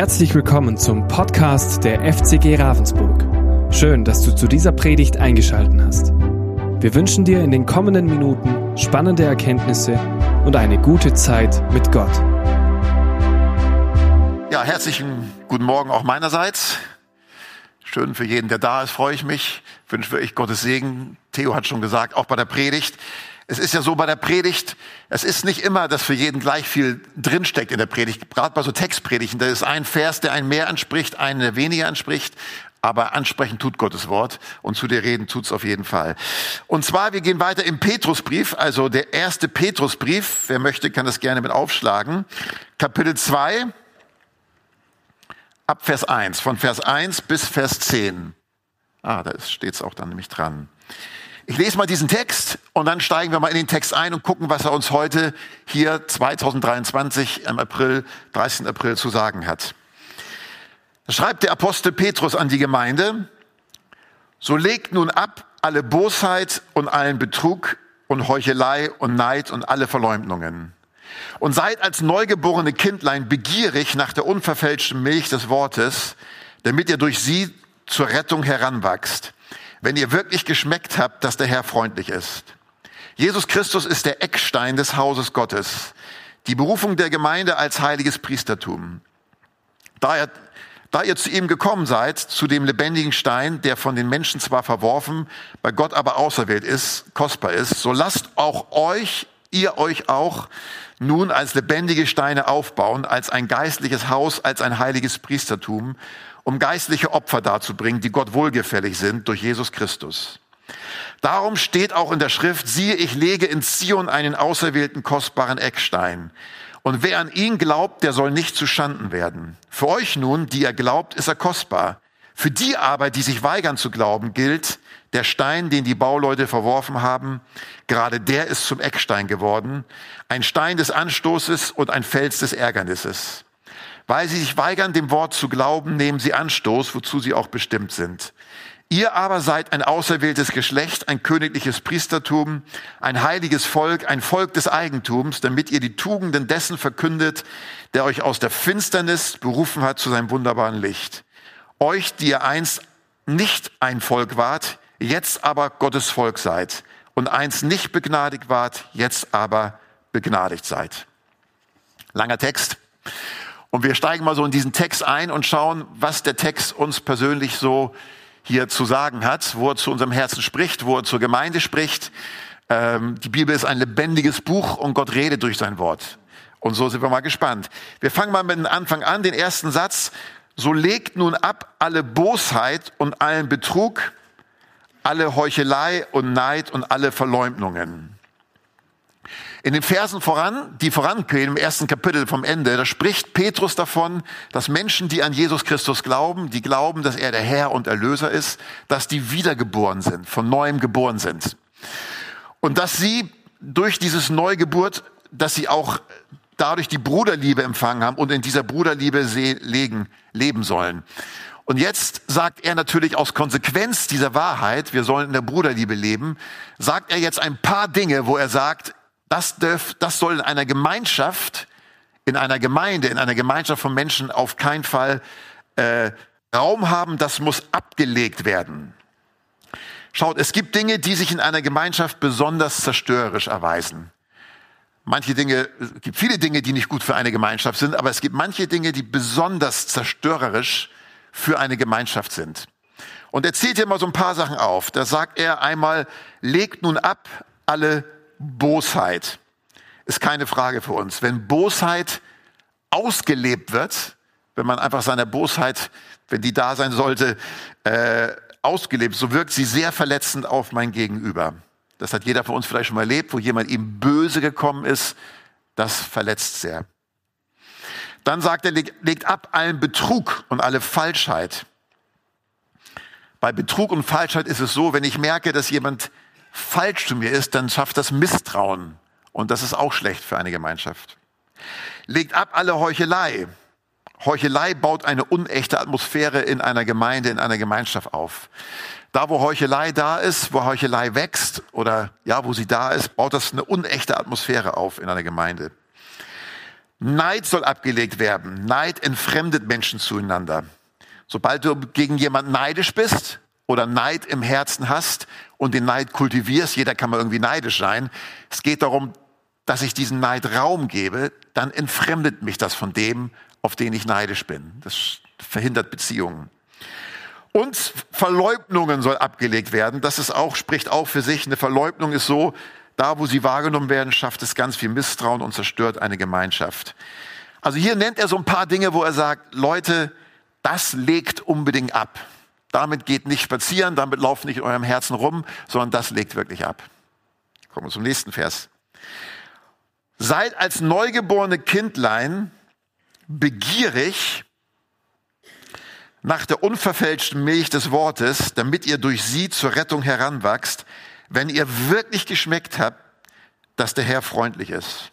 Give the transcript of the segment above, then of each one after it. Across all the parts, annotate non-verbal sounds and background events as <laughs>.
Herzlich willkommen zum Podcast der FCG Ravensburg. Schön, dass du zu dieser Predigt eingeschaltet hast. Wir wünschen dir in den kommenden Minuten spannende Erkenntnisse und eine gute Zeit mit Gott. Ja, herzlichen guten Morgen auch meinerseits. Schön für jeden, der da ist, freue ich mich. Wünsche euch Gottes Segen. Theo hat schon gesagt, auch bei der Predigt. Es ist ja so bei der Predigt, es ist nicht immer, dass für jeden gleich viel drinsteckt in der Predigt. Gerade bei so Textpredigten, da ist ein Vers, der einen mehr anspricht, einen, der weniger anspricht. Aber ansprechen tut Gottes Wort und zu dir reden tut's auf jeden Fall. Und zwar, wir gehen weiter im Petrusbrief, also der erste Petrusbrief. Wer möchte, kann das gerne mit aufschlagen. Kapitel 2, ab Vers 1, von Vers 1 bis Vers 10. Ah, da steht's auch dann nämlich dran. Ich lese mal diesen Text und dann steigen wir mal in den Text ein und gucken, was er uns heute hier 2023 im April, 30. April zu sagen hat. Da schreibt der Apostel Petrus an die Gemeinde, so legt nun ab alle Bosheit und allen Betrug und Heuchelei und Neid und alle Verleumdungen. Und seid als neugeborene Kindlein begierig nach der unverfälschten Milch des Wortes, damit ihr durch sie zur Rettung heranwachst wenn ihr wirklich geschmeckt habt, dass der Herr freundlich ist. Jesus Christus ist der Eckstein des Hauses Gottes, die Berufung der Gemeinde als heiliges Priestertum. Da ihr, da ihr zu ihm gekommen seid, zu dem lebendigen Stein, der von den Menschen zwar verworfen, bei Gott aber auserwählt ist, kostbar ist, so lasst auch euch, ihr euch auch nun als lebendige Steine aufbauen, als ein geistliches Haus, als ein heiliges Priestertum um geistliche Opfer darzubringen, die Gott wohlgefällig sind durch Jesus Christus. Darum steht auch in der Schrift, siehe, ich lege in Zion einen auserwählten kostbaren Eckstein. Und wer an ihn glaubt, der soll nicht zu Schanden werden. Für euch nun, die ihr glaubt, ist er kostbar. Für die aber, die sich weigern zu glauben, gilt, der Stein, den die Bauleute verworfen haben, gerade der ist zum Eckstein geworden, ein Stein des Anstoßes und ein Fels des Ärgernisses. Weil sie sich weigern, dem Wort zu glauben, nehmen sie Anstoß, wozu sie auch bestimmt sind. Ihr aber seid ein auserwähltes Geschlecht, ein königliches Priestertum, ein heiliges Volk, ein Volk des Eigentums, damit ihr die Tugenden dessen verkündet, der euch aus der Finsternis berufen hat zu seinem wunderbaren Licht. Euch, die ihr einst nicht ein Volk wart, jetzt aber Gottes Volk seid und einst nicht begnadigt wart, jetzt aber begnadigt seid. Langer Text. Und wir steigen mal so in diesen Text ein und schauen, was der Text uns persönlich so hier zu sagen hat, wo er zu unserem Herzen spricht, wo er zur Gemeinde spricht. Ähm, die Bibel ist ein lebendiges Buch und Gott redet durch sein Wort. Und so sind wir mal gespannt. Wir fangen mal mit dem Anfang an, den ersten Satz. So legt nun ab alle Bosheit und allen Betrug, alle Heuchelei und Neid und alle Verleumdungen. In den Versen voran, die vorangehen, im ersten Kapitel vom Ende, da spricht Petrus davon, dass Menschen, die an Jesus Christus glauben, die glauben, dass er der Herr und Erlöser ist, dass die wiedergeboren sind, von neuem geboren sind. Und dass sie durch dieses Neugeburt, dass sie auch dadurch die Bruderliebe empfangen haben und in dieser Bruderliebe legen, leben sollen. Und jetzt sagt er natürlich aus Konsequenz dieser Wahrheit, wir sollen in der Bruderliebe leben, sagt er jetzt ein paar Dinge, wo er sagt, das, darf, das soll in einer Gemeinschaft, in einer Gemeinde, in einer Gemeinschaft von Menschen auf keinen Fall äh, Raum haben. Das muss abgelegt werden. Schaut, es gibt Dinge, die sich in einer Gemeinschaft besonders zerstörerisch erweisen. Manche Dinge, es gibt viele Dinge, die nicht gut für eine Gemeinschaft sind, aber es gibt manche Dinge, die besonders zerstörerisch für eine Gemeinschaft sind. Und er zählt hier mal so ein paar Sachen auf. Da sagt er einmal, legt nun ab alle Bosheit ist keine Frage für uns. Wenn Bosheit ausgelebt wird, wenn man einfach seiner Bosheit, wenn die da sein sollte, äh, ausgelebt, so wirkt sie sehr verletzend auf mein Gegenüber. Das hat jeder von uns vielleicht schon mal erlebt, wo jemand ihm böse gekommen ist. Das verletzt sehr. Dann sagt er, legt ab allen Betrug und alle Falschheit. Bei Betrug und Falschheit ist es so, wenn ich merke, dass jemand falsch zu mir ist, dann schafft das Misstrauen. Und das ist auch schlecht für eine Gemeinschaft. Legt ab alle Heuchelei. Heuchelei baut eine unechte Atmosphäre in einer Gemeinde, in einer Gemeinschaft auf. Da, wo Heuchelei da ist, wo Heuchelei wächst oder ja, wo sie da ist, baut das eine unechte Atmosphäre auf in einer Gemeinde. Neid soll abgelegt werden. Neid entfremdet Menschen zueinander. Sobald du gegen jemanden neidisch bist oder Neid im Herzen hast und den Neid kultivierst, jeder kann mal irgendwie neidisch sein. Es geht darum, dass ich diesen Neid Raum gebe, dann entfremdet mich das von dem, auf den ich neidisch bin. Das verhindert Beziehungen. Und Verleugnungen soll abgelegt werden. Das ist auch, spricht auch für sich. Eine Verleugnung ist so, da wo sie wahrgenommen werden, schafft es ganz viel Misstrauen und zerstört eine Gemeinschaft. Also hier nennt er so ein paar Dinge, wo er sagt, Leute, das legt unbedingt ab. Damit geht nicht spazieren, damit lauft nicht in eurem Herzen rum, sondern das legt wirklich ab. Kommen wir zum nächsten Vers. Seid als neugeborene Kindlein begierig nach der unverfälschten Milch des Wortes, damit ihr durch sie zur Rettung heranwachst, wenn ihr wirklich geschmeckt habt, dass der Herr freundlich ist.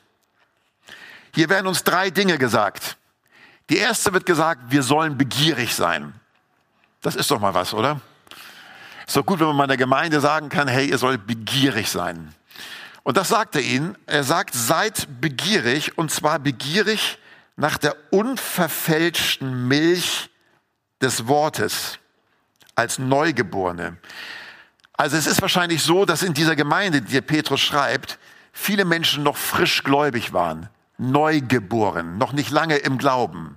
Hier werden uns drei Dinge gesagt. Die erste wird gesagt, wir sollen begierig sein. Das ist doch mal was, oder? Ist doch gut, wenn man mal in der Gemeinde sagen kann, hey, ihr sollt begierig sein. Und das sagt er ihnen. Er sagt, seid begierig und zwar begierig nach der unverfälschten Milch des Wortes als Neugeborene. Also es ist wahrscheinlich so, dass in dieser Gemeinde, die Petrus schreibt, viele Menschen noch frisch gläubig waren, neugeboren, noch nicht lange im Glauben.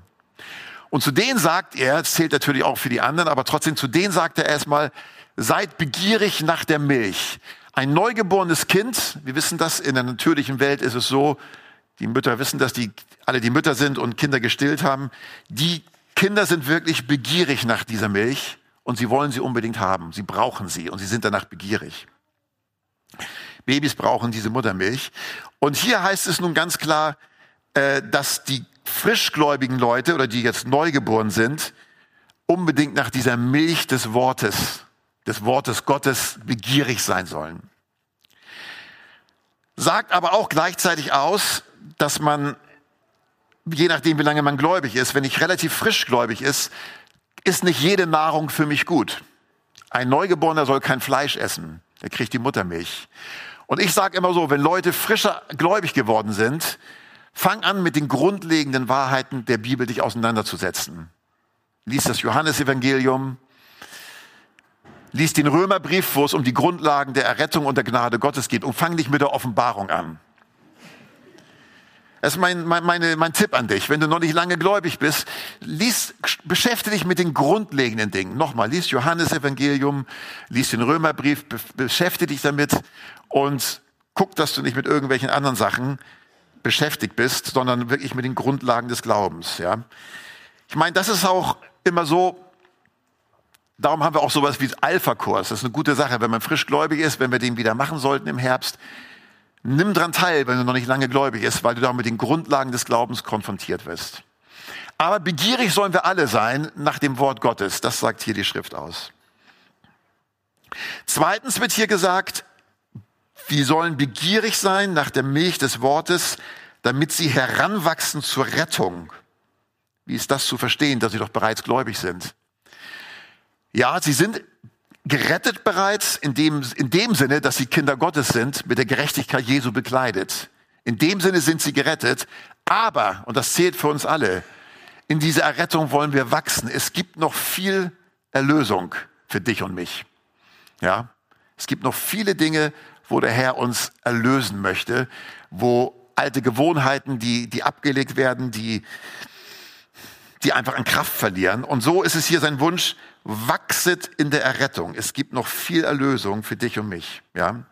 Und zu denen sagt er, es zählt natürlich auch für die anderen, aber trotzdem zu denen sagt er erstmal, seid begierig nach der Milch. Ein neugeborenes Kind, wir wissen das, in der natürlichen Welt ist es so, die Mütter wissen, dass die alle die Mütter sind und Kinder gestillt haben, die Kinder sind wirklich begierig nach dieser Milch und sie wollen sie unbedingt haben. Sie brauchen sie und sie sind danach begierig. Babys brauchen diese Muttermilch. Und hier heißt es nun ganz klar, äh, dass die frischgläubigen Leute oder die jetzt neugeboren sind, unbedingt nach dieser Milch des Wortes, des Wortes Gottes begierig sein sollen. Sagt aber auch gleichzeitig aus, dass man je nachdem, wie lange man gläubig ist, wenn ich relativ frisch gläubig ist, ist nicht jede Nahrung für mich gut. Ein Neugeborener soll kein Fleisch essen. Er kriegt die Muttermilch. Und ich sage immer so, wenn Leute frischer gläubig geworden sind, fang an mit den grundlegenden Wahrheiten der Bibel dich auseinanderzusetzen. Lies das Johannesevangelium, lies den Römerbrief, wo es um die Grundlagen der Errettung und der Gnade Gottes geht und fang nicht mit der Offenbarung an. Das ist mein, mein, meine, mein Tipp an dich. Wenn du noch nicht lange gläubig bist, lies, beschäftige dich mit den grundlegenden Dingen. Nochmal, lies Johannes Evangelium, lies den Römerbrief, be beschäftige dich damit und guck, dass du nicht mit irgendwelchen anderen Sachen beschäftigt bist, sondern wirklich mit den Grundlagen des Glaubens. Ja, ich meine, das ist auch immer so. Darum haben wir auch sowas wie Alpha-Kurs. Das ist eine gute Sache, wenn man frisch gläubig ist, wenn wir den wieder machen sollten im Herbst Nimm dran teil, wenn du noch nicht lange gläubig bist, weil du da mit den Grundlagen des Glaubens konfrontiert wirst. Aber begierig sollen wir alle sein nach dem Wort Gottes. Das sagt hier die Schrift aus. Zweitens wird hier gesagt, wir sollen begierig sein nach der Milch des Wortes, damit sie heranwachsen zur Rettung. Wie ist das zu verstehen, dass sie doch bereits gläubig sind? Ja, sie sind gerettet bereits in dem, in dem Sinne, dass sie Kinder Gottes sind, mit der Gerechtigkeit Jesu bekleidet. In dem Sinne sind sie gerettet. Aber, und das zählt für uns alle, in dieser Errettung wollen wir wachsen. Es gibt noch viel Erlösung für dich und mich. Ja? Es gibt noch viele Dinge, wo der Herr uns erlösen möchte, wo alte Gewohnheiten, die, die abgelegt werden, die, die einfach an Kraft verlieren. Und so ist es hier sein Wunsch, wachset in der Errettung. Es gibt noch viel Erlösung für dich und mich. Ja?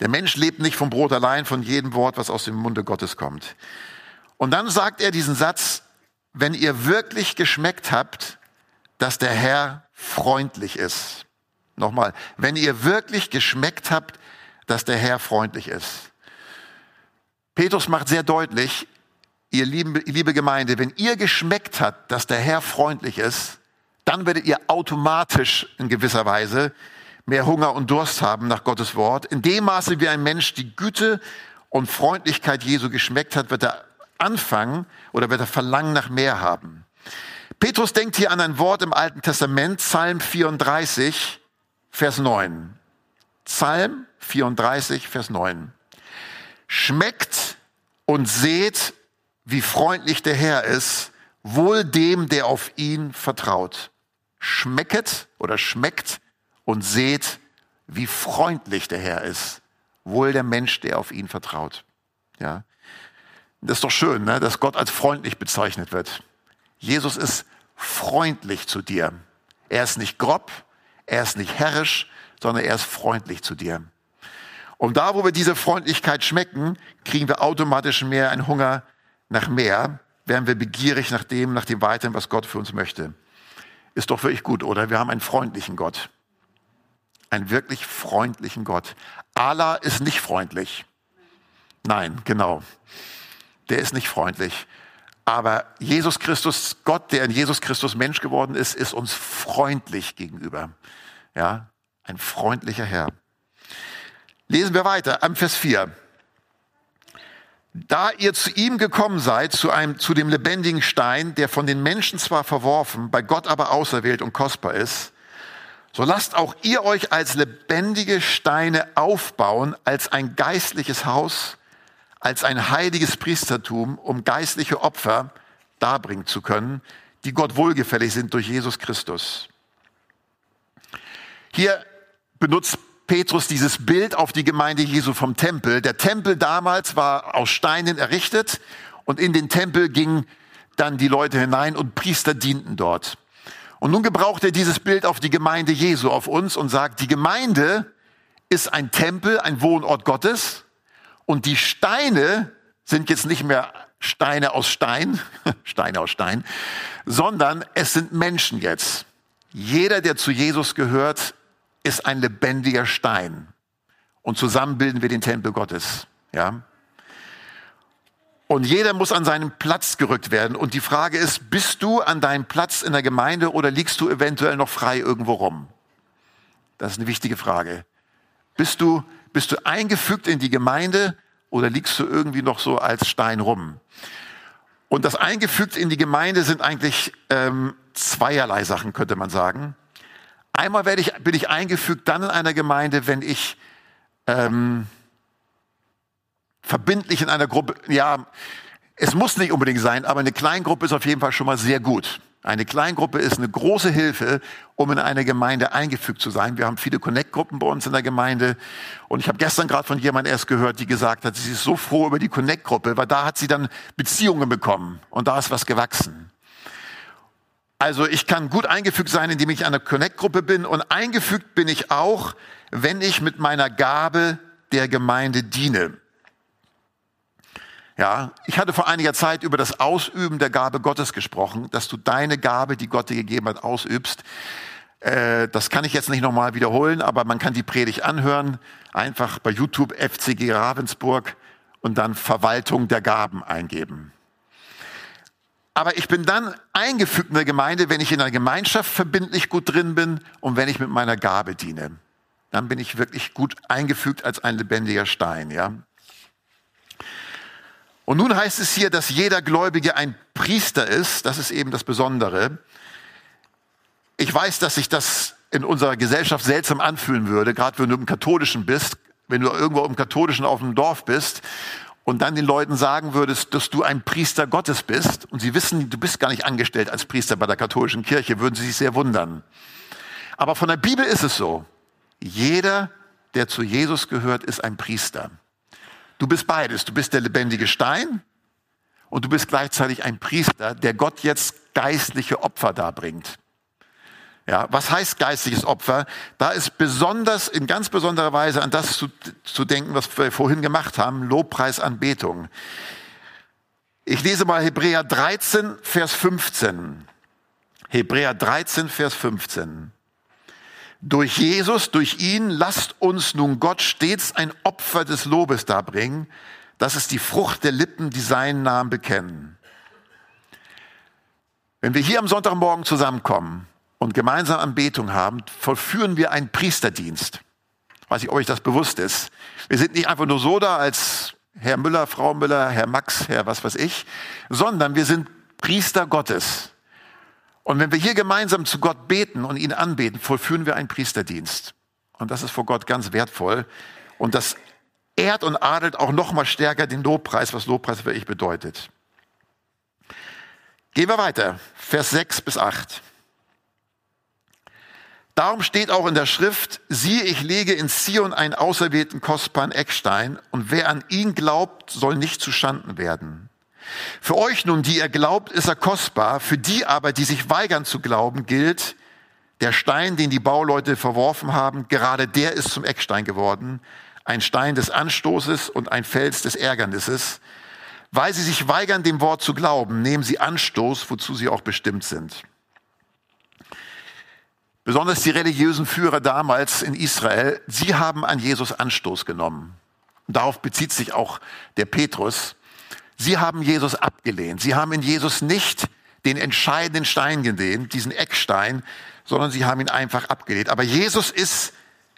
Der Mensch lebt nicht vom Brot allein, von jedem Wort, was aus dem Munde Gottes kommt. Und dann sagt er diesen Satz, wenn ihr wirklich geschmeckt habt, dass der Herr freundlich ist. Nochmal, wenn ihr wirklich geschmeckt habt, dass der Herr freundlich ist. Petrus macht sehr deutlich, ihr liebe, liebe Gemeinde, wenn ihr geschmeckt habt, dass der Herr freundlich ist, dann werdet ihr automatisch in gewisser Weise mehr Hunger und Durst haben nach Gottes Wort. In dem Maße, wie ein Mensch die Güte und Freundlichkeit Jesu geschmeckt hat, wird er anfangen oder wird er Verlangen nach mehr haben. Petrus denkt hier an ein Wort im Alten Testament, Psalm 34, Vers 9. Psalm 34, Vers 9. Schmeckt und seht, wie freundlich der Herr ist, wohl dem, der auf ihn vertraut. Schmecket oder schmeckt und seht, wie freundlich der Herr ist, wohl der Mensch, der auf ihn vertraut. Ja, das ist doch schön, ne? dass Gott als freundlich bezeichnet wird. Jesus ist freundlich zu dir. Er ist nicht grob, er ist nicht herrisch, sondern er ist freundlich zu dir. Und da, wo wir diese Freundlichkeit schmecken, kriegen wir automatisch mehr einen Hunger nach mehr, werden wir begierig nach dem, nach dem Weiteren, was Gott für uns möchte. Ist doch wirklich gut, oder? Wir haben einen freundlichen Gott. Einen wirklich freundlichen Gott. Allah ist nicht freundlich. Nein, genau. Der ist nicht freundlich. Aber Jesus Christus, Gott, der in Jesus Christus Mensch geworden ist, ist uns freundlich gegenüber. Ja, ein freundlicher Herr. Lesen wir weiter am Vers 4. Da ihr zu ihm gekommen seid, zu einem, zu dem lebendigen Stein, der von den Menschen zwar verworfen, bei Gott aber auserwählt und kostbar ist, so lasst auch ihr euch als lebendige Steine aufbauen, als ein geistliches Haus, als ein heiliges Priestertum, um geistliche Opfer darbringen zu können, die Gott wohlgefällig sind durch Jesus Christus. Hier benutzt Petrus dieses Bild auf die Gemeinde Jesu vom Tempel. Der Tempel damals war aus Steinen errichtet und in den Tempel gingen dann die Leute hinein und Priester dienten dort. Und nun gebraucht er dieses Bild auf die Gemeinde Jesu, auf uns und sagt, die Gemeinde ist ein Tempel, ein Wohnort Gottes und die Steine sind jetzt nicht mehr Steine aus Stein, <laughs> Steine aus Stein, sondern es sind Menschen jetzt. Jeder, der zu Jesus gehört, ist ein lebendiger Stein. Und zusammen bilden wir den Tempel Gottes. Ja? Und jeder muss an seinen Platz gerückt werden. Und die Frage ist, bist du an deinem Platz in der Gemeinde oder liegst du eventuell noch frei irgendwo rum? Das ist eine wichtige Frage. Bist du bist du eingefügt in die Gemeinde oder liegst du irgendwie noch so als Stein rum? Und das eingefügt in die Gemeinde sind eigentlich ähm, zweierlei Sachen, könnte man sagen. Einmal werde ich, bin ich eingefügt dann in einer Gemeinde, wenn ich ähm, verbindlich in einer Gruppe, ja, es muss nicht unbedingt sein, aber eine Kleingruppe ist auf jeden Fall schon mal sehr gut. Eine Kleingruppe ist eine große Hilfe, um in eine Gemeinde eingefügt zu sein. Wir haben viele Connect-Gruppen bei uns in der Gemeinde. Und ich habe gestern gerade von jemandem erst gehört, die gesagt hat, sie ist so froh über die Connect-Gruppe, weil da hat sie dann Beziehungen bekommen und da ist was gewachsen. Also ich kann gut eingefügt sein, indem ich in einer Connect-Gruppe bin und eingefügt bin ich auch, wenn ich mit meiner Gabe der Gemeinde diene. Ja, ich hatte vor einiger Zeit über das Ausüben der Gabe Gottes gesprochen, dass du deine Gabe, die Gott dir gegeben hat, ausübst. Äh, das kann ich jetzt nicht nochmal wiederholen, aber man kann die Predigt anhören. Einfach bei YouTube FCG Ravensburg und dann Verwaltung der Gaben eingeben. Aber ich bin dann eingefügt in der Gemeinde, wenn ich in einer Gemeinschaft verbindlich gut drin bin und wenn ich mit meiner Gabe diene. Dann bin ich wirklich gut eingefügt als ein lebendiger Stein, ja. Und nun heißt es hier, dass jeder Gläubige ein Priester ist. Das ist eben das Besondere. Ich weiß, dass sich das in unserer Gesellschaft seltsam anfühlen würde, gerade wenn du im Katholischen bist, wenn du irgendwo im Katholischen auf dem Dorf bist und dann den Leuten sagen würdest, dass du ein Priester Gottes bist und sie wissen, du bist gar nicht angestellt als Priester bei der katholischen Kirche, würden sie sich sehr wundern. Aber von der Bibel ist es so. Jeder, der zu Jesus gehört, ist ein Priester. Du bist beides. Du bist der lebendige Stein und du bist gleichzeitig ein Priester, der Gott jetzt geistliche Opfer darbringt. Ja, was heißt geistliches Opfer? Da ist besonders, in ganz besonderer Weise an das zu, zu denken, was wir vorhin gemacht haben, Lobpreis, Anbetung. Ich lese mal Hebräer 13, Vers 15. Hebräer 13, Vers 15. Durch Jesus, durch ihn, lasst uns nun Gott stets ein Opfer des Lobes darbringen. Das ist die Frucht der Lippen, die seinen Namen bekennen. Wenn wir hier am Sonntagmorgen zusammenkommen und gemeinsam Anbetung haben, vollführen wir einen Priesterdienst. Ich weiß nicht, ob euch das bewusst ist. Wir sind nicht einfach nur so da als Herr Müller, Frau Müller, Herr Max, Herr was weiß ich, sondern wir sind Priester Gottes. Und wenn wir hier gemeinsam zu Gott beten und ihn anbeten, vollführen wir einen Priesterdienst. Und das ist vor Gott ganz wertvoll. Und das ehrt und adelt auch noch mal stärker den Lobpreis, was Lobpreis für ich bedeutet. Gehen wir weiter. Vers 6 bis 8. Darum steht auch in der Schrift, siehe, ich lege in Zion einen auserwählten kostbaren Eckstein, und wer an ihn glaubt, soll nicht zustanden werden. Für euch nun, die ihr glaubt, ist er kostbar, für die aber, die sich weigern zu glauben, gilt, der Stein, den die Bauleute verworfen haben, gerade der ist zum Eckstein geworden, ein Stein des Anstoßes und ein Fels des Ärgernisses. Weil sie sich weigern, dem Wort zu glauben, nehmen sie Anstoß, wozu sie auch bestimmt sind. Besonders die religiösen Führer damals in Israel, sie haben an Jesus Anstoß genommen. Darauf bezieht sich auch der Petrus. Sie haben Jesus abgelehnt. Sie haben in Jesus nicht den entscheidenden Stein gesehen, diesen Eckstein, sondern sie haben ihn einfach abgelehnt. Aber Jesus ist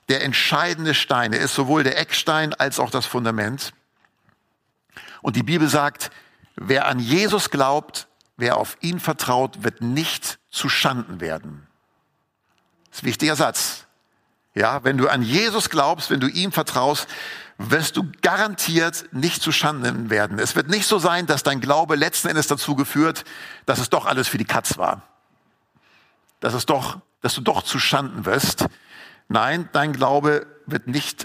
der entscheidende Stein. Er ist sowohl der Eckstein als auch das Fundament. Und die Bibel sagt, wer an Jesus glaubt, wer auf ihn vertraut, wird nicht zu Schanden werden. Das ist ein wichtiger Satz. Ja, wenn du an Jesus glaubst, wenn du ihm vertraust, wirst du garantiert nicht zu Schanden werden. Es wird nicht so sein, dass dein Glaube letzten Endes dazu geführt, dass es doch alles für die Katz war. Dass es doch, dass du doch zu Schanden wirst. Nein, dein Glaube wird nicht,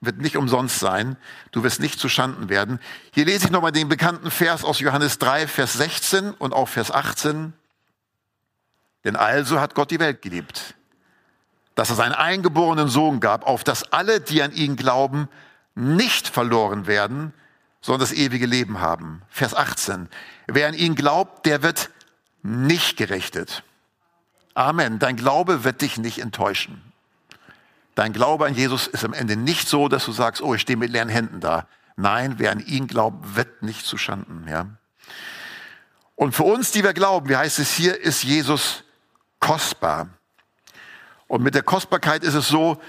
wird nicht umsonst sein. Du wirst nicht zu Schanden werden. Hier lese ich nochmal den bekannten Vers aus Johannes 3, Vers 16 und auch Vers 18. Denn also hat Gott die Welt geliebt dass er seinen eingeborenen Sohn gab, auf dass alle, die an ihn glauben, nicht verloren werden, sondern das ewige Leben haben. Vers 18. Wer an ihn glaubt, der wird nicht gerichtet. Amen. Dein Glaube wird dich nicht enttäuschen. Dein Glaube an Jesus ist am Ende nicht so, dass du sagst, oh, ich stehe mit leeren Händen da. Nein, wer an ihn glaubt, wird nicht zu Schanden. Ja? Und für uns, die wir glauben, wie heißt es hier, ist Jesus kostbar. Und mit der Kostbarkeit ist es so,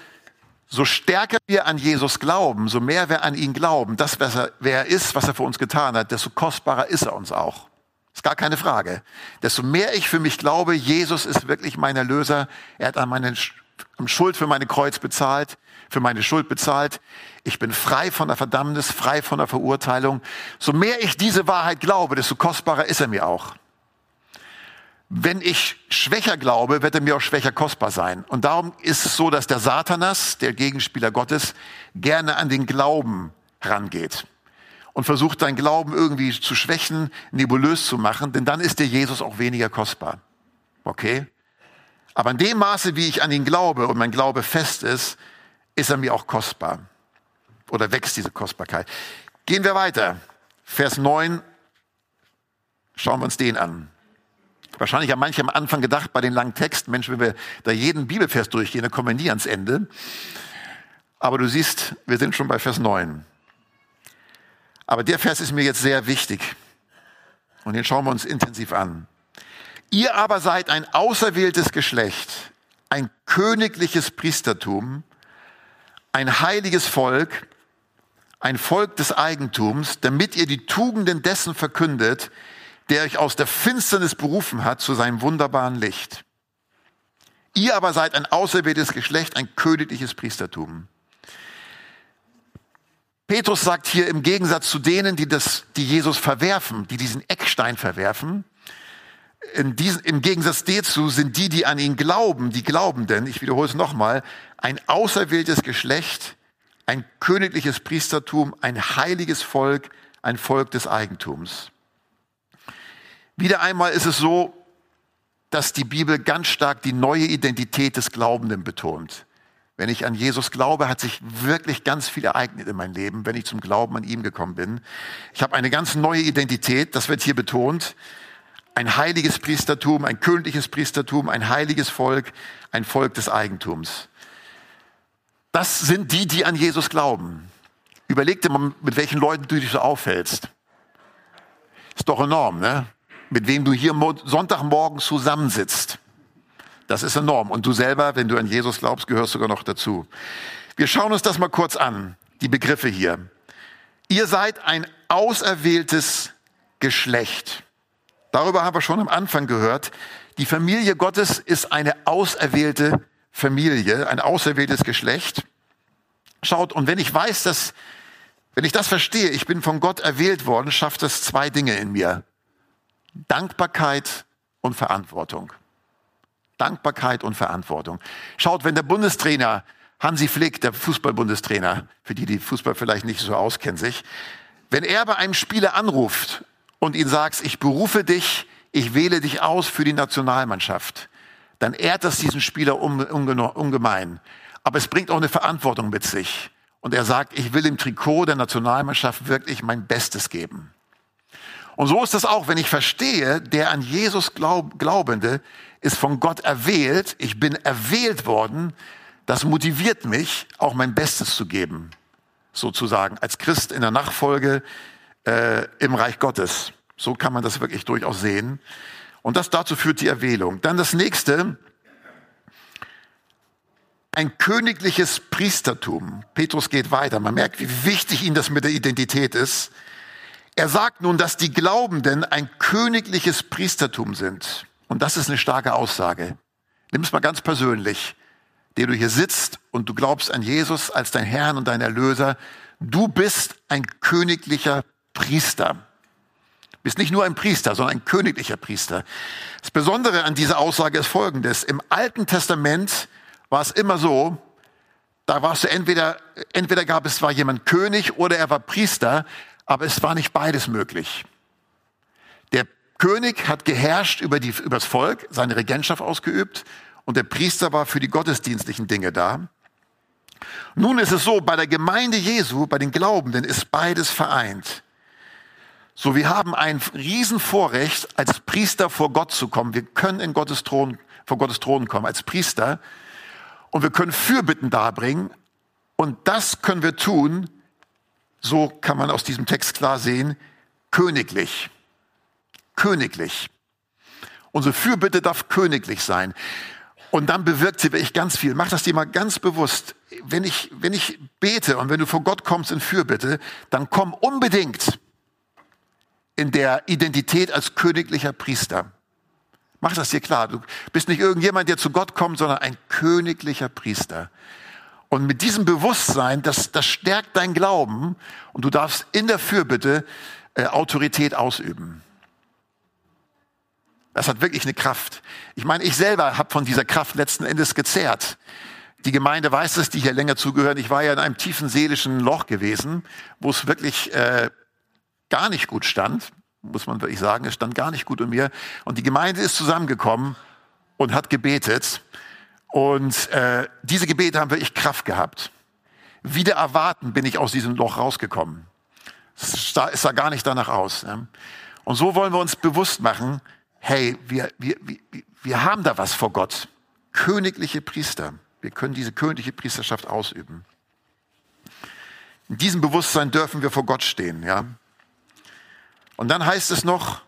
so stärker wir an Jesus glauben, so mehr wir an ihn glauben, das, was er, wer er ist, was er für uns getan hat, desto kostbarer ist er uns auch. Ist gar keine Frage. Desto mehr ich für mich glaube, Jesus ist wirklich mein Erlöser, er hat an meine Schuld für meine Kreuz bezahlt, für meine Schuld bezahlt. Ich bin frei von der Verdammnis, frei von der Verurteilung. So mehr ich diese Wahrheit glaube, desto kostbarer ist er mir auch wenn ich schwächer glaube, wird er mir auch schwächer kostbar sein. Und darum ist es so, dass der Satanas, der Gegenspieler Gottes, gerne an den Glauben rangeht und versucht, deinen Glauben irgendwie zu schwächen, nebulös zu machen, denn dann ist dir Jesus auch weniger kostbar. Okay? Aber in dem Maße, wie ich an ihn glaube und mein Glaube fest ist, ist er mir auch kostbar. Oder wächst diese Kostbarkeit. Gehen wir weiter. Vers 9. Schauen wir uns den an. Wahrscheinlich haben manche am Anfang gedacht, bei den langen Texten, Mensch, wenn wir da jeden Bibelvers durchgehen, dann kommen wir nie ans Ende. Aber du siehst, wir sind schon bei Vers 9. Aber der Vers ist mir jetzt sehr wichtig. Und den schauen wir uns intensiv an. Ihr aber seid ein auserwähltes Geschlecht, ein königliches Priestertum, ein heiliges Volk, ein Volk des Eigentums, damit ihr die Tugenden dessen verkündet, der euch aus der Finsternis berufen hat zu seinem wunderbaren Licht. Ihr aber seid ein auserwähltes Geschlecht, ein königliches Priestertum. Petrus sagt hier im Gegensatz zu denen, die, das, die Jesus verwerfen, die diesen Eckstein verwerfen, diesen, im Gegensatz dazu sind die, die an ihn glauben, die Glaubenden, ich wiederhole es nochmal, ein auserwähltes Geschlecht, ein königliches Priestertum, ein heiliges Volk, ein Volk des Eigentums. Wieder einmal ist es so, dass die Bibel ganz stark die neue Identität des Glaubenden betont. Wenn ich an Jesus glaube, hat sich wirklich ganz viel ereignet in meinem Leben, wenn ich zum Glauben an ihm gekommen bin. Ich habe eine ganz neue Identität, das wird hier betont. Ein heiliges Priestertum, ein königliches Priestertum, ein heiliges Volk, ein Volk des Eigentums. Das sind die, die an Jesus glauben. Überleg dir mal, mit welchen Leuten du dich so aufhältst. Ist doch enorm, ne? Mit wem du hier Sonntagmorgen zusammensitzt. Das ist enorm. Und du selber, wenn du an Jesus glaubst, gehörst sogar noch dazu. Wir schauen uns das mal kurz an, die Begriffe hier. Ihr seid ein auserwähltes Geschlecht. Darüber haben wir schon am Anfang gehört. Die Familie Gottes ist eine auserwählte Familie, ein auserwähltes Geschlecht. Schaut, und wenn ich weiß, dass Wenn ich das verstehe, ich bin von Gott erwählt worden, schafft das zwei Dinge in mir. Dankbarkeit und Verantwortung. Dankbarkeit und Verantwortung. Schaut, wenn der Bundestrainer Hansi Flick, der Fußballbundestrainer, für die die Fußball vielleicht nicht so auskennen sich, wenn er bei einem Spieler anruft und ihn sagt, ich berufe dich, ich wähle dich aus für die Nationalmannschaft, dann ehrt das diesen Spieler ungemein. Aber es bringt auch eine Verantwortung mit sich. Und er sagt, ich will im Trikot der Nationalmannschaft wirklich mein Bestes geben. Und so ist das auch, wenn ich verstehe, der an Jesus glaub, Glaubende ist von Gott erwählt, ich bin erwählt worden, das motiviert mich, auch mein Bestes zu geben, sozusagen, als Christ in der Nachfolge äh, im Reich Gottes. So kann man das wirklich durchaus sehen. Und das dazu führt die Erwählung. Dann das nächste, ein königliches Priestertum. Petrus geht weiter. Man merkt, wie wichtig ihm das mit der Identität ist. Er sagt nun, dass die Glaubenden ein königliches Priestertum sind. Und das ist eine starke Aussage. Nimm es mal ganz persönlich, der du hier sitzt und du glaubst an Jesus als dein Herrn und dein Erlöser. Du bist ein königlicher Priester. Du bist nicht nur ein Priester, sondern ein königlicher Priester. Das Besondere an dieser Aussage ist folgendes. Im Alten Testament war es immer so, da warst du entweder, entweder gab es zwar jemand König oder er war Priester, aber es war nicht beides möglich. Der König hat geherrscht über, die, über das Volk, seine Regentschaft ausgeübt und der Priester war für die gottesdienstlichen Dinge da. Nun ist es so, bei der Gemeinde Jesu, bei den Glaubenden ist beides vereint. So, wir haben ein Riesenvorrecht, als Priester vor Gott zu kommen. Wir können in Gottes Thron, vor Gottes Thron kommen als Priester und wir können Fürbitten darbringen und das können wir tun, so kann man aus diesem Text klar sehen, königlich. Königlich. Unsere Fürbitte darf königlich sein. Und dann bewirkt sie wirklich ganz viel. Mach das dir mal ganz bewusst. Wenn ich, wenn ich bete und wenn du vor Gott kommst in Fürbitte, dann komm unbedingt in der Identität als königlicher Priester. Mach das dir klar. Du bist nicht irgendjemand, der zu Gott kommt, sondern ein königlicher Priester. Und mit diesem Bewusstsein, das, das stärkt dein Glauben und du darfst in der Fürbitte äh, Autorität ausüben. Das hat wirklich eine Kraft. Ich meine, ich selber habe von dieser Kraft letzten Endes gezehrt. Die Gemeinde weiß es, die hier länger zugehören. Ich war ja in einem tiefen seelischen Loch gewesen, wo es wirklich äh, gar nicht gut stand, muss man wirklich sagen. Es stand gar nicht gut um mir. Und die Gemeinde ist zusammengekommen und hat gebetet. Und äh, diese Gebete haben wirklich Kraft gehabt. Wieder erwarten bin ich aus diesem Loch rausgekommen. Es sah, es sah gar nicht danach aus. Ne? Und so wollen wir uns bewusst machen, hey, wir, wir, wir, wir haben da was vor Gott. Königliche Priester. Wir können diese königliche Priesterschaft ausüben. In diesem Bewusstsein dürfen wir vor Gott stehen, ja. Und dann heißt es noch,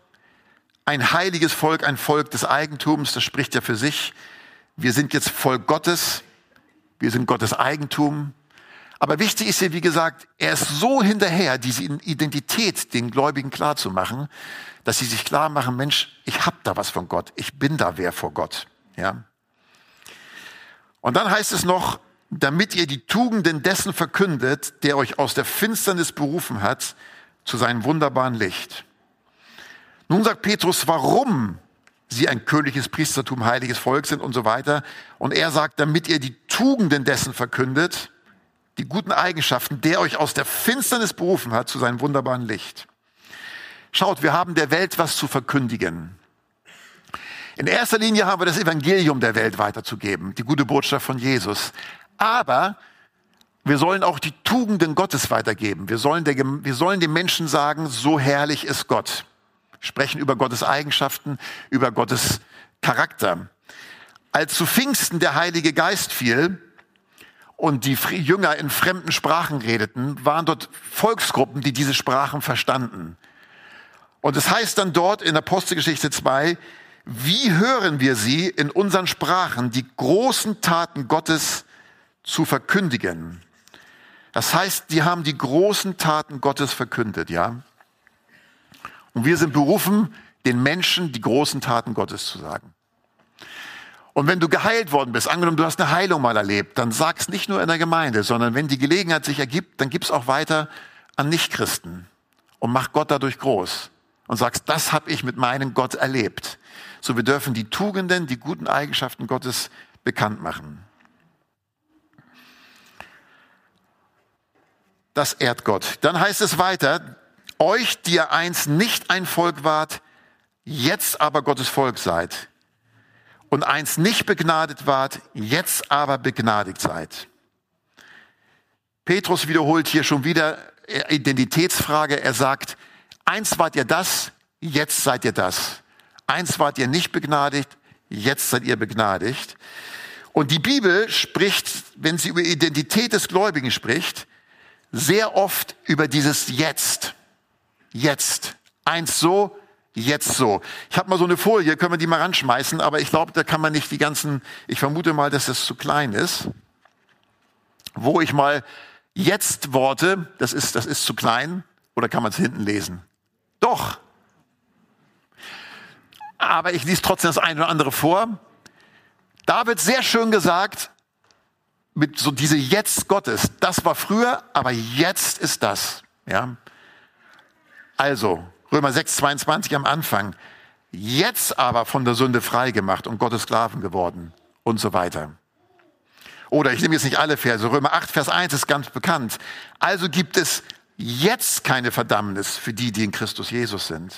ein heiliges Volk, ein Volk des Eigentums, das spricht ja für sich. Wir sind jetzt Volk Gottes, wir sind Gottes Eigentum. Aber wichtig ist ja, wie gesagt, er ist so hinterher, diese Identität den Gläubigen klar zu machen, dass sie sich klar machen, Mensch, ich hab da was von Gott, ich bin da wer vor Gott. Ja. Und dann heißt es noch, damit ihr die Tugenden dessen verkündet, der euch aus der Finsternis berufen hat, zu seinem wunderbaren Licht. Nun sagt Petrus, warum sie ein königliches Priestertum, heiliges Volk sind und so weiter. Und er sagt, damit ihr die Tugenden dessen verkündet, die guten Eigenschaften, der euch aus der Finsternis berufen hat zu seinem wunderbaren Licht. Schaut, wir haben der Welt was zu verkündigen. In erster Linie haben wir das Evangelium der Welt weiterzugeben, die gute Botschaft von Jesus. Aber wir sollen auch die Tugenden Gottes weitergeben. Wir sollen, der, wir sollen den Menschen sagen, so herrlich ist Gott sprechen über Gottes Eigenschaften, über Gottes Charakter. Als zu Pfingsten der Heilige Geist fiel und die Jünger in fremden Sprachen redeten, waren dort Volksgruppen, die diese Sprachen verstanden. Und es heißt dann dort in Apostelgeschichte 2, wie hören wir sie in unseren Sprachen, die großen Taten Gottes zu verkündigen? Das heißt, die haben die großen Taten Gottes verkündet, ja? Und wir sind berufen, den Menschen die großen Taten Gottes zu sagen. Und wenn du geheilt worden bist, angenommen, du hast eine Heilung mal erlebt, dann sag es nicht nur in der Gemeinde, sondern wenn die Gelegenheit sich ergibt, dann gib's auch weiter an Nichtchristen und mach Gott dadurch groß und sagst, das habe ich mit meinem Gott erlebt. So wir dürfen die Tugenden, die guten Eigenschaften Gottes bekannt machen. Das ehrt Gott. Dann heißt es weiter, euch, die ihr einst nicht ein Volk wart, jetzt aber Gottes Volk seid. Und einst nicht begnadet wart, jetzt aber begnadigt seid. Petrus wiederholt hier schon wieder Identitätsfrage. Er sagt, einst wart ihr das, jetzt seid ihr das. Einst wart ihr nicht begnadigt, jetzt seid ihr begnadigt. Und die Bibel spricht, wenn sie über Identität des Gläubigen spricht, sehr oft über dieses Jetzt. Jetzt. Einst so, jetzt so. Ich habe mal so eine Folie, können wir die mal ranschmeißen, aber ich glaube, da kann man nicht die ganzen, ich vermute mal, dass das zu klein ist, wo ich mal jetzt Worte, das ist, das ist zu klein, oder kann man es hinten lesen? Doch. Aber ich lese trotzdem das eine oder andere vor. Da wird sehr schön gesagt, mit so diese Jetzt Gottes. Das war früher, aber jetzt ist das. Ja. Also, Römer 6, 22 am Anfang. Jetzt aber von der Sünde frei gemacht und Gottes Sklaven geworden und so weiter. Oder ich nehme jetzt nicht alle Verse. Römer 8, Vers 1 ist ganz bekannt. Also gibt es jetzt keine Verdammnis für die, die in Christus Jesus sind.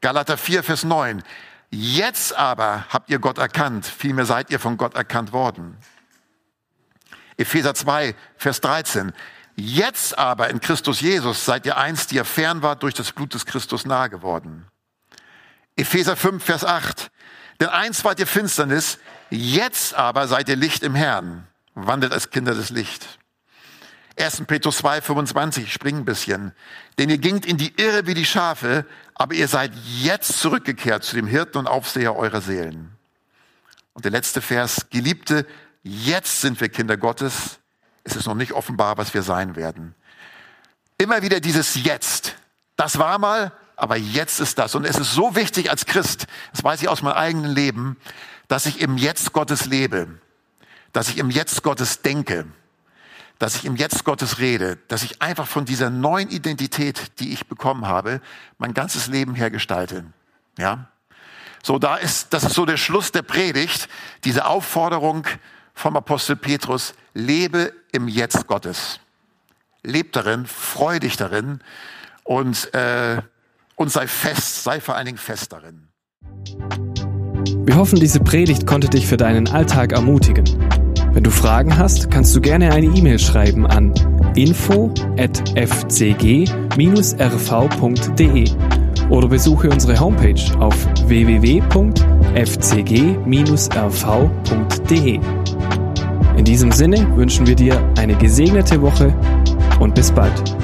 Galater 4, Vers 9. Jetzt aber habt ihr Gott erkannt, vielmehr seid ihr von Gott erkannt worden. Epheser 2, Vers 13. Jetzt aber in Christus Jesus seid ihr einst, die ihr fern wart, durch das Blut des Christus nahe geworden. Epheser 5, Vers 8. Denn einst wart ihr Finsternis, jetzt aber seid ihr Licht im Herrn. Wandelt als Kinder des Lichts. 1. Petrus 2, 25, ich spring ein bisschen. Denn ihr gingt in die Irre wie die Schafe, aber ihr seid jetzt zurückgekehrt zu dem Hirten und Aufseher eurer Seelen. Und der letzte Vers, Geliebte, jetzt sind wir Kinder Gottes. Es ist noch nicht offenbar, was wir sein werden. Immer wieder dieses Jetzt. Das war mal, aber jetzt ist das. Und es ist so wichtig als Christ, das weiß ich aus meinem eigenen Leben, dass ich im Jetzt Gottes lebe, dass ich im Jetzt Gottes denke, dass ich im Jetzt Gottes rede, dass ich einfach von dieser neuen Identität, die ich bekommen habe, mein ganzes Leben hergestalte. Ja? So, da ist, das ist so der Schluss der Predigt, diese Aufforderung vom Apostel Petrus, lebe im Jetzt Gottes. Leb darin, freu dich darin und, äh, und sei fest, sei vor allen Dingen fest darin. Wir hoffen, diese Predigt konnte dich für deinen Alltag ermutigen. Wenn du Fragen hast, kannst du gerne eine E-Mail schreiben an info@fcg-rv.de oder besuche unsere Homepage auf www.fcg-rv.de. In diesem Sinne wünschen wir dir eine gesegnete Woche und bis bald.